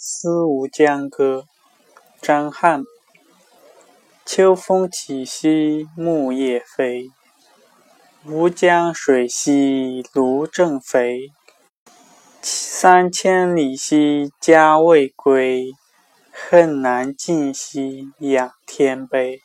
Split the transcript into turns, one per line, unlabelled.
思无江歌，张翰。秋风起兮木叶飞，吴江水兮芦正肥。三千里兮家未归，恨难尽兮仰天悲。